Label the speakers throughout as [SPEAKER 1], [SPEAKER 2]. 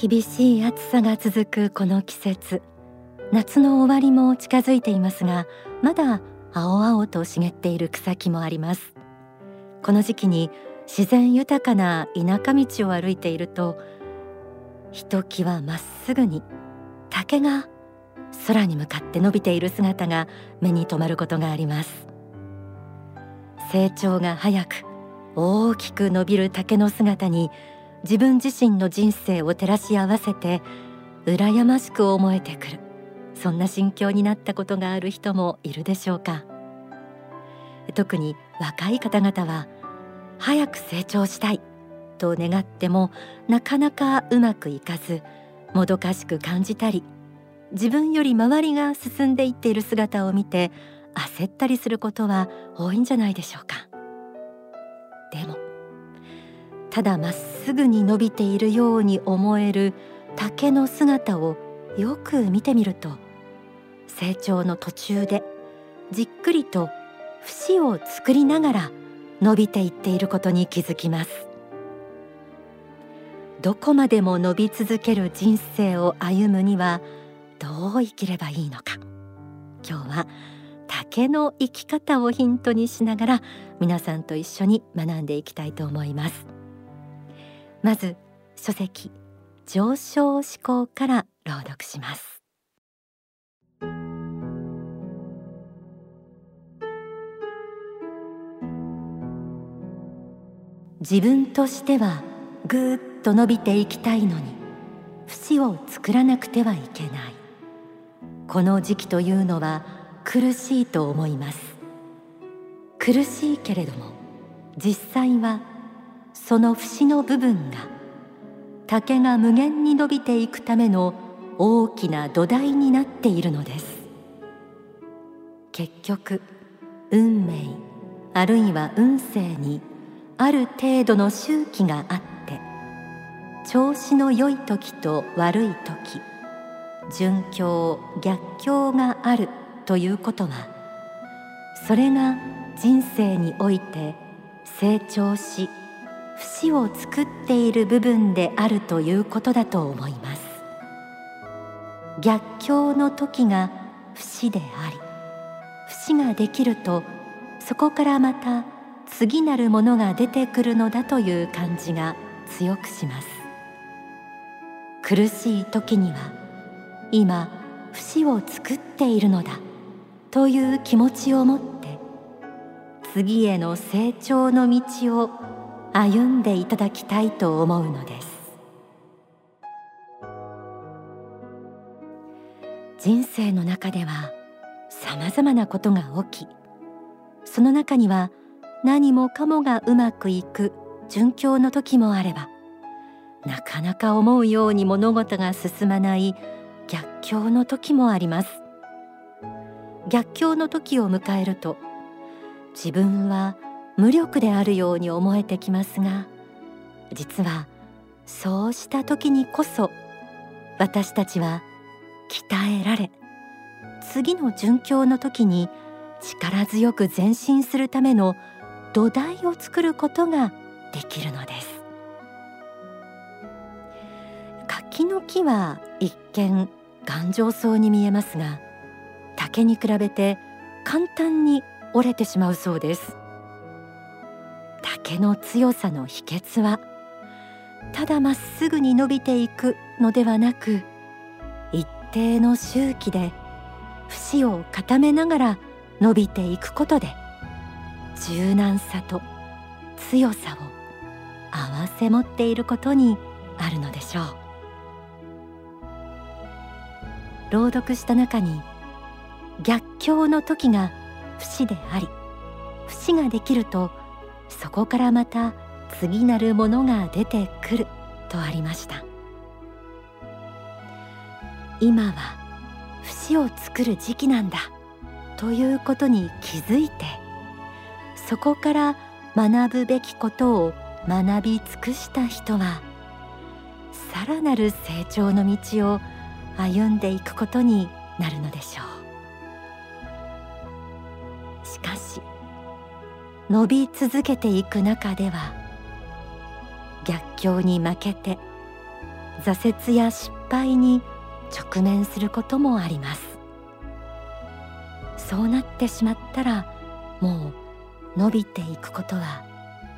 [SPEAKER 1] 厳しい暑さが続くこの季節。夏の終わりも近づいていますがまだ青々と茂っている草木もあります。この時期に自然豊かな田舎道を歩いているとひときわまっすぐに竹が空に向かって伸びている姿が目に留まることがあります。成長が早く大きく伸びる竹の姿に自分自身の人生を照らし合わせて羨ましく思えてくる。そんな心境になったことがある人もいるでしょうか。特に若い方々は早く成長したいと願ってもなかなかうまくいかずもどかしく感じたり自分より周りが進んでいっている姿を見て焦ったりすることは多いんじゃないでしょうか。でもただまっすぐに伸びているように思える竹の姿をよく見てみると成長の途中でじっくりと節を作りながら伸びていっていることに気づきます。どこまでも伸び続ける人生を歩むにはどう生きればいいのか。今日は竹の生き方をヒントにしながら皆さんと一緒に学んでいきたいと思います。まず書籍上昇思考から朗読します。自分としてはぐっと伸びていきたいのに節を作らなくてはいけない。この時期というのは苦しいと思います。苦しいけれども実際はその節の部分が竹が無限に伸びていくための大きな土台になっているのです。結局運命あるいは運勢にある程度の周期があって調子の良い時と悪い時順境逆境があるということはそれが人生において成長し節を作っている部分であるということだと思います。逆境の時が節であり節ができるとそこからまた次なるものが出てくるのだという感じが強くします。苦しい時には今節を作っているのだという気持ちを持って次への成長の道を歩んでいただきたいと思うのです。人生の中ではさまざまなことが起きその中には何もかもがうまくいく順境の時もあればなかなか思うように物事が進まない逆境の時もあります。逆境の時を迎えると自分は無力であるように思えてきますが実はそうした時にこそ私たちは鍛えられ次の順境の時に力強く前進するための土台を作ることができるのです。柿の木は一見頑丈そうに見えますが竹に比べて簡単に折れてしまうそうです。竹の強さの秘訣はただまっすぐに伸びていくのではなく一定の周期で節を固めながら伸びていくことで柔軟さと強さを併せ持っていることにあるのでしょう。朗読した中に逆境の時が節であり節ができるとそこからまた次なるものが出てくるとありました。今は節を作る時期なんだ。ということに気づいてそこから学ぶべきことを学び尽くした人はさらなる成長の道を歩んでいくことになるのでしょう。伸び続けていく中では逆境に負けて挫折や失敗に直面することもあります。そうなってしまったらもう伸びていくことは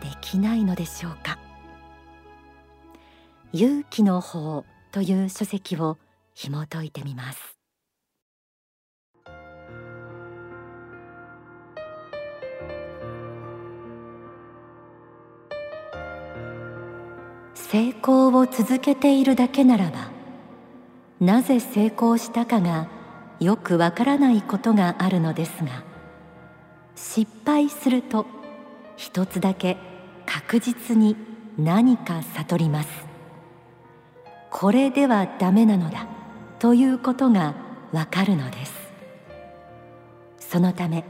[SPEAKER 1] できないのでしょうか。勇気の法という書籍を紐解いてみます。成功を続けているだけならばなぜ成功したかがよくわからないことがあるのですが失敗すると一つだけ確実に何か悟ります。これではダメなのだということがわかるのです。そのため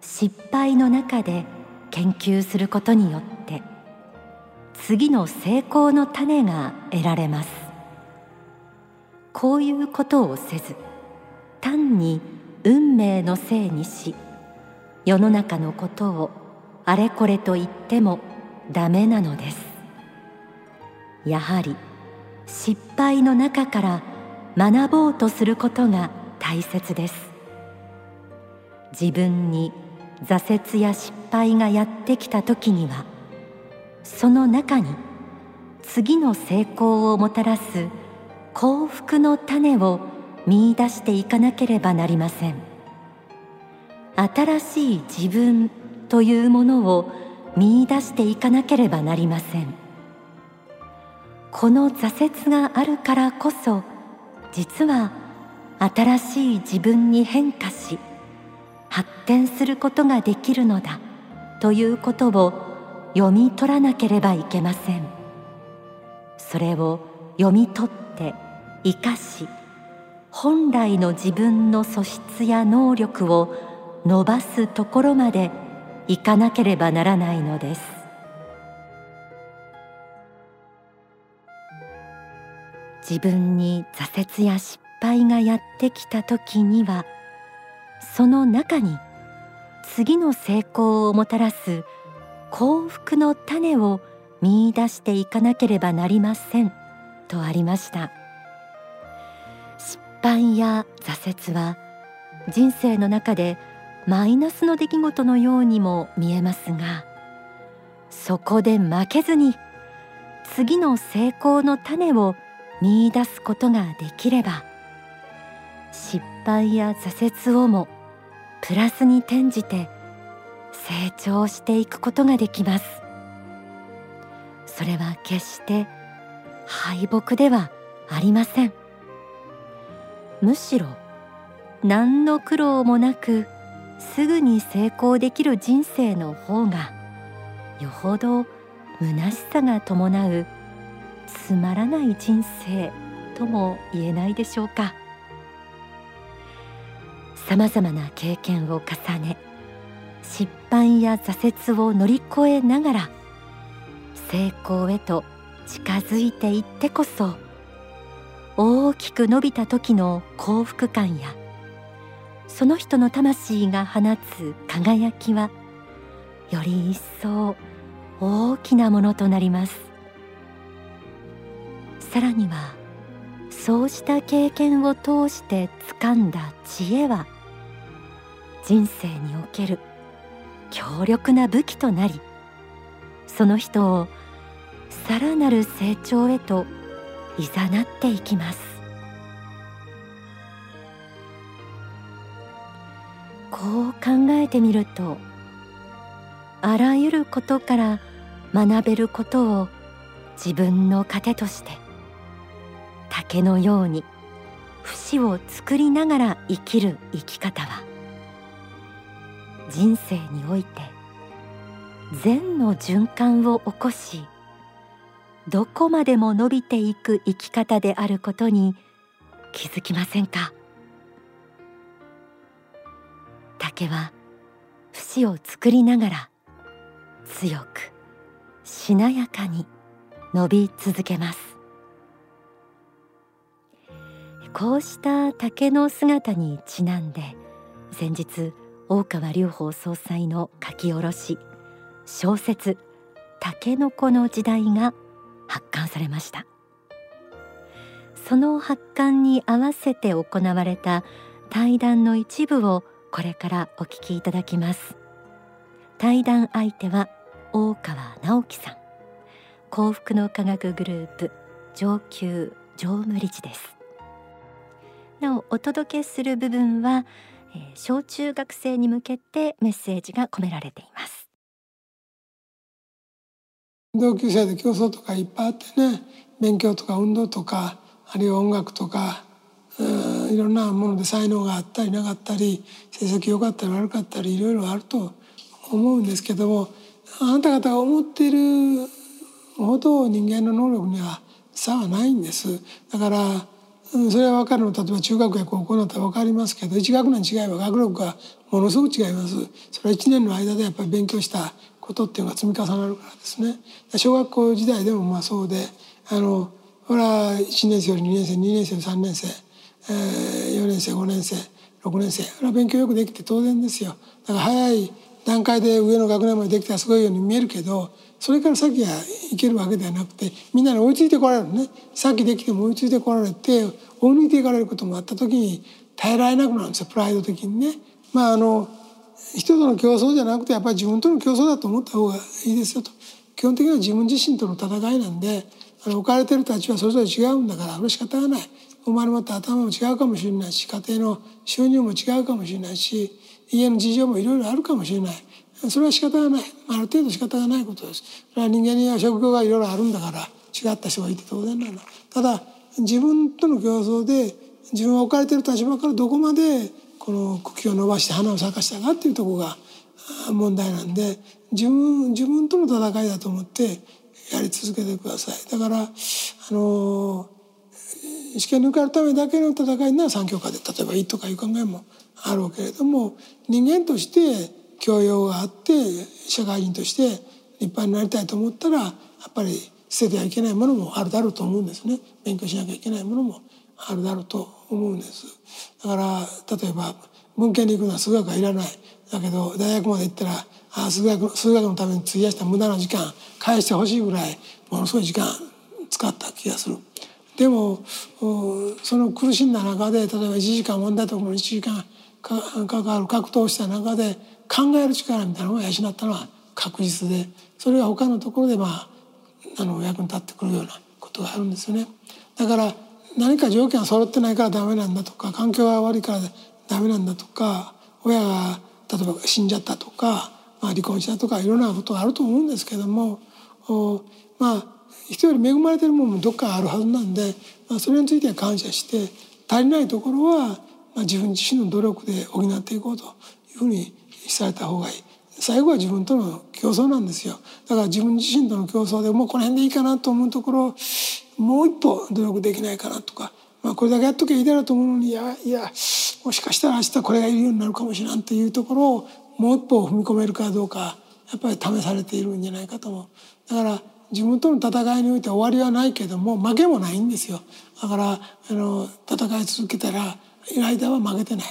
[SPEAKER 1] 失敗の中で研究することによって次の成功の種が得られます。こういうことをせず単に運命のせいにし世の中のことをあれこれと言ってもダメなのです。やはり失敗の中から学ぼうとすることが大切です。自分に挫折や失敗がやってきた時にはその中に次の成功をもたらす幸福の種を見出していかなければなりません。新しい自分というものを見出していかなければなりません。この挫折があるからこそ実は新しい自分に変化し発展することができるのだということを読み取らなければいけません。それを読み取って生かし本来の自分の素質や能力を伸ばすところまでいかなければならないのです。自分に挫折や失敗がやってきた時にはその中に次の成功をもたらす幸福の種を見出していかなければなりませんとありました。失敗や挫折は人生の中でマイナスの出来事のようにも見えますがそこで負けずに次の成功の種を見出すことができれば失敗や挫折をもプラスに転じて成長していくことができます。それは決して敗北ではありません。むしろ何の苦労もなくすぐに成功できる人生の方がよほど虚しさが伴うつまらない人生とも言えないでしょうか。さまざまな経験を重ね失敗や挫折を乗り越えながら成功へと近づいていってこそ大きく伸びた時の幸福感やその人の魂が放つ輝きはより一層大きなものとなります。さらにはそうした経験を通して掴んだ知恵は人生における強力な武器となりその人をさらなる成長へと誘っていきます。こう考えてみるとあらゆることから学べることを自分の糧として竹のように節を作りながら生きる生き方は人生において善の循環を起こしどこまでも伸びていく生き方であることに気づきませんか？竹は節を作りながら強くしなやかに伸び続けます。こうした竹の姿にちなんで先日大川隆法総裁の書き下ろし小説「たけのこの時代」が発刊されました。その発刊に合わせて行われた対談の一部をこれからお聞きいただきます。対談相手は大川直樹さん。幸福の科学グループ上級常務理事です。なおお届けする部分は、えー、小中学生に向けてメッセージが込められています。
[SPEAKER 2] 同級生で競争とかいっぱいあってね勉強とか運動とかあるいは音楽とかいろんなもので才能があったりなかったり成績良かったり悪かったりいろいろあると思うんですけどもあなた方が思っているほど人間の能力には差はないんです。だからそれは分かるの。例えば中学や高校だったら分かりますけど1学年違えば学力がものすごく違います。それは1年の間でやっぱり勉強したことっていうのが積み重なるからですね。小学校時代でもまあそうであのこれは1年生より2年生2年生より3年生、えー、4年生5年生6年生これは勉強よくできて当然ですよ。だから早い段階で上の学年までできたらすごいように見えるけどそれから先はいけるわけではなくてみんなに追いついてこられるね。さっきできても追いついてこられて追い抜いていかれることもあった時に耐えられなくなるんですよプライド的にね。まああの人との競争じゃなくてやっぱり自分との競争だと思った方がいいですよと。基本的には自分自身との戦いなんであの置かれてる立場それぞれ違うんだからそれ仕方がない。生まれ持った頭も違うかもしれないし家庭の収入も違うかもしれないし家の事情もいろいろあるかもしれない。それは仕方がない。ある程度仕方がないことです。それは人間には職業がいろいろあるんだから違った人がいて当然なのただ自分との競争で自分が置かれてる立場からどこまでこの茎を伸ばして花を咲かしたかっていうとこが問題なんで自分自分との戦いだと思ってやり続けてください。だからあの試験に受かるためだけの戦いなら三教科で例えばいいとかいう考えもあるけれども人間として教養があって社会人として立派になりたいと思ったらやっぱり捨ててはいけないものもあるだろうと思うんですね。勉強しなきゃいけないものもあるだろうと思うんです。だから例えば文献に行くのは数学はいらない。だけど大学まで行ったらあ数学数学のために費やした無駄な時間返してほしいぐらいものすごい時間使った気がする。でもその苦しんだ中で例えば1時間問題とかも1時間かかる格闘した中で考える力みたいなのを養ったのは確実でそれが他のところでまああの役に立ってくるようなことがあるんですよね。だから何か条件が揃ってないからダメなんだとか環境が悪いからダメなんだとか親が例えば死んじゃったとか、まあ、離婚したとかいろんなことがあると思うんですけどもまあ人より恵まれてるものもどっかあるはずなんで、まあ、それについては感謝して足りないところは、まあ、自分自身の努力で補っていこうというふうにされた方がいい。最後は自分との競争なんですよ。だから自分自身との競争でもうこの辺でいいかなと思うところもう一歩努力できないかなとか、まあ、これだけやっときゃいいだろうと思うのにいやいやもしかしたら明日これがいるようになるかもしれんというところをもう一歩踏み込めるかどうかやっぱり試されているんじゃないかと思う。だから自分との戦いにおいて終わりはないけども負けもないんですよ。だからあの戦い続けたら間は負けてない。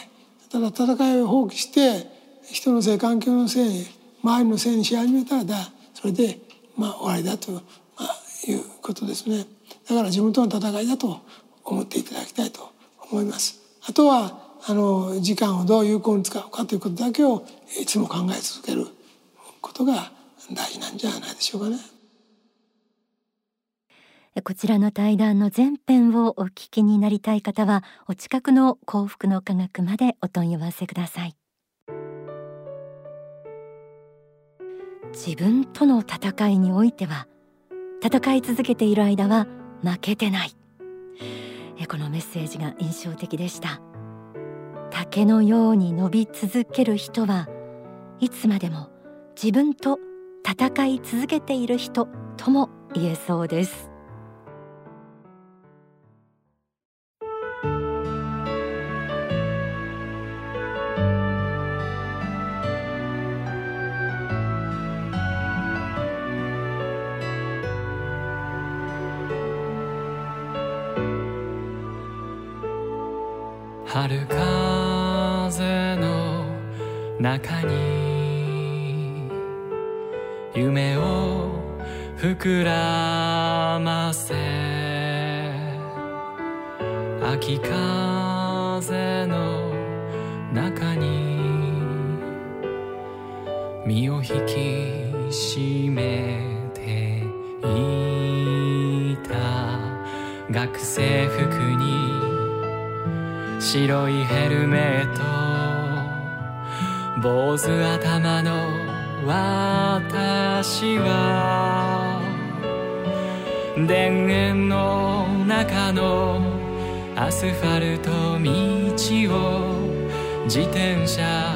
[SPEAKER 2] ただ戦いを放棄して人のせい環境のせい周りのせいにし始めたらだそれでまあ終わりだと、まあ、いうことですね。だから自分との戦いだと思っていただきたいと思います。あとはあの時間をどう有効に使うかということだけをいつも考え続けることが大事なんじゃないでしょうかね。
[SPEAKER 1] こちらの対談の前編をお聞きになりたい方はお近くの幸福の科学までお問い合わせください。自分との戦いにおいては戦い続けている間は負けてない。このメッセージが印象的でした。竹のように伸び続ける人はいつまでも自分と戦い続けている人とも言えそうです。
[SPEAKER 3] 中に夢を膨らませ秋風の中に身を引き締めていた。学生服に白いヘルメット。坊主頭の私は田園の中のアスファルト道を自転車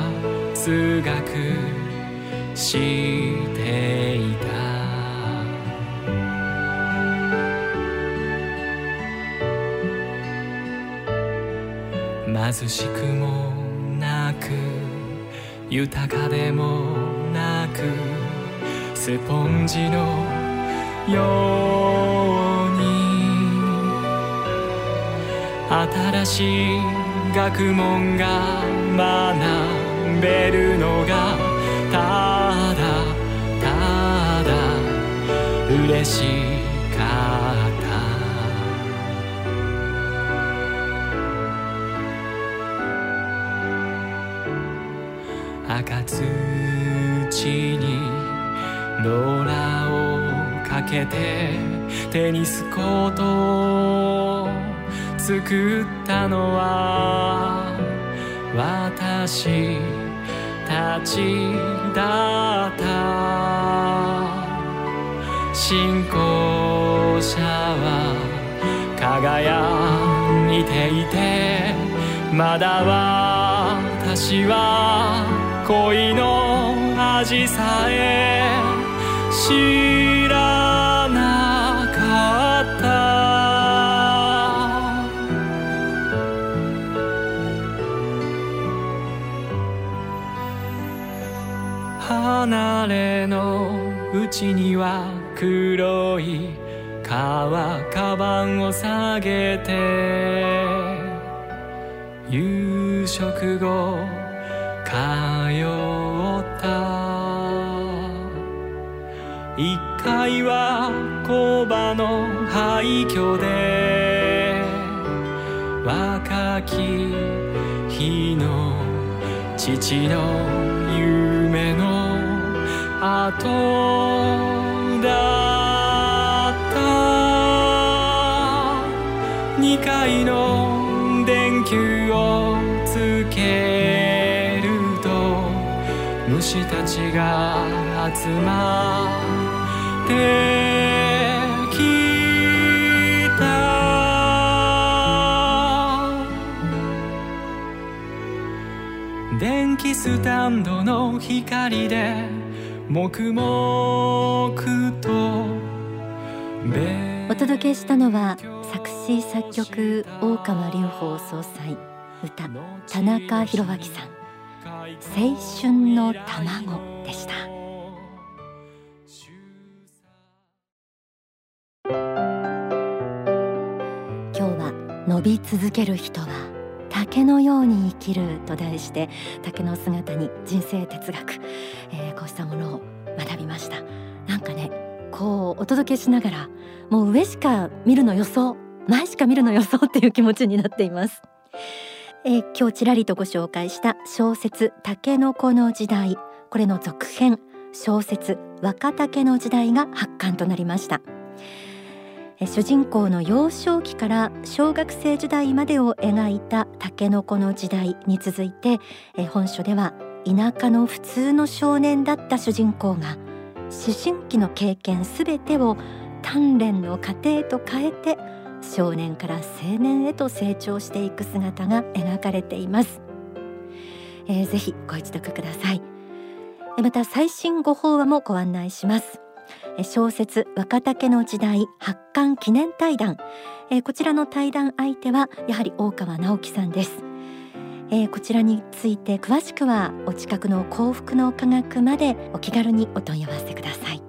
[SPEAKER 3] 通学していた。貧しくもなく豊かでもなくスポンジのように新しい学問が学べるのがただただ嬉しかテニスコートを作ったのは私たちだった。信仰者は輝いていてまだ私は恋の味さえ知らない離れのうちには黒い革カバンを下げて夕食後通った。一階は工場の廃墟で若き日の父の夢の後だった。二階の電球をつけると虫たちが集まってきた。電気スタンドの光で黙々と
[SPEAKER 1] お届けしたのは作詞作曲大川隆法総裁歌田中宏明さん。青春の卵でした。今日は伸び続ける人は竹のように生きると題して竹の姿に人生哲学、えー、こうしたものを学びました。なんかねこうお届けしながらもう上しか見るの予想前しか見るの予想っていう気持ちになっています、えー、今日ちらりとご紹介した小説竹の子の時代。これの続編小説若竹の時代が発刊となりました。主人公の幼少期から小学生時代までを描いた竹の子の時代に続いて本書では田舎の普通の少年だった主人公が思春期の経験すべてを鍛錬の過程と変えて少年から青年へと成長していく姿が描かれています、えー、ぜひご一読ください。また最新ご法話もご案内します。小説若竹の時代発刊記念対談、こちらの対談相手はやはり大川直樹さんです、こちらについて詳しくはお近くの幸福の科学までお気軽にお問い合わせください。